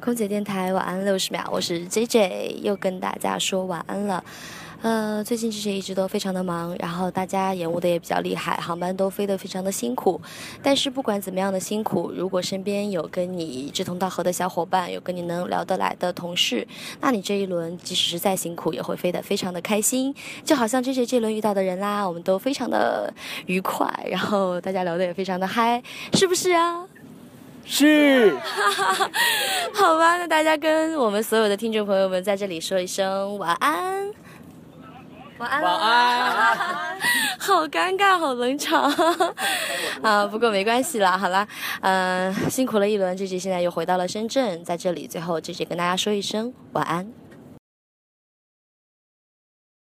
空姐电台晚安六十秒，我是 J J，又跟大家说晚安了。呃，最近 J J 一直都非常的忙，然后大家延误的也比较厉害，航班都飞得非常的辛苦。但是不管怎么样的辛苦，如果身边有跟你志同道合的小伙伴，有跟你能聊得来的同事，那你这一轮即使是再辛苦，也会飞得非常的开心。就好像 J J 这轮遇到的人啦，我们都非常的愉快，然后大家聊得也非常的嗨，是不是啊？是，好吧，那大家跟我们所有的听众朋友们在这里说一声晚安，晚安，晚安，好尴尬，好冷场啊！不过没关系啦，好啦，嗯、辛苦了一轮，这集现在又回到了深圳，在这里最后这集跟大家说一声晚安。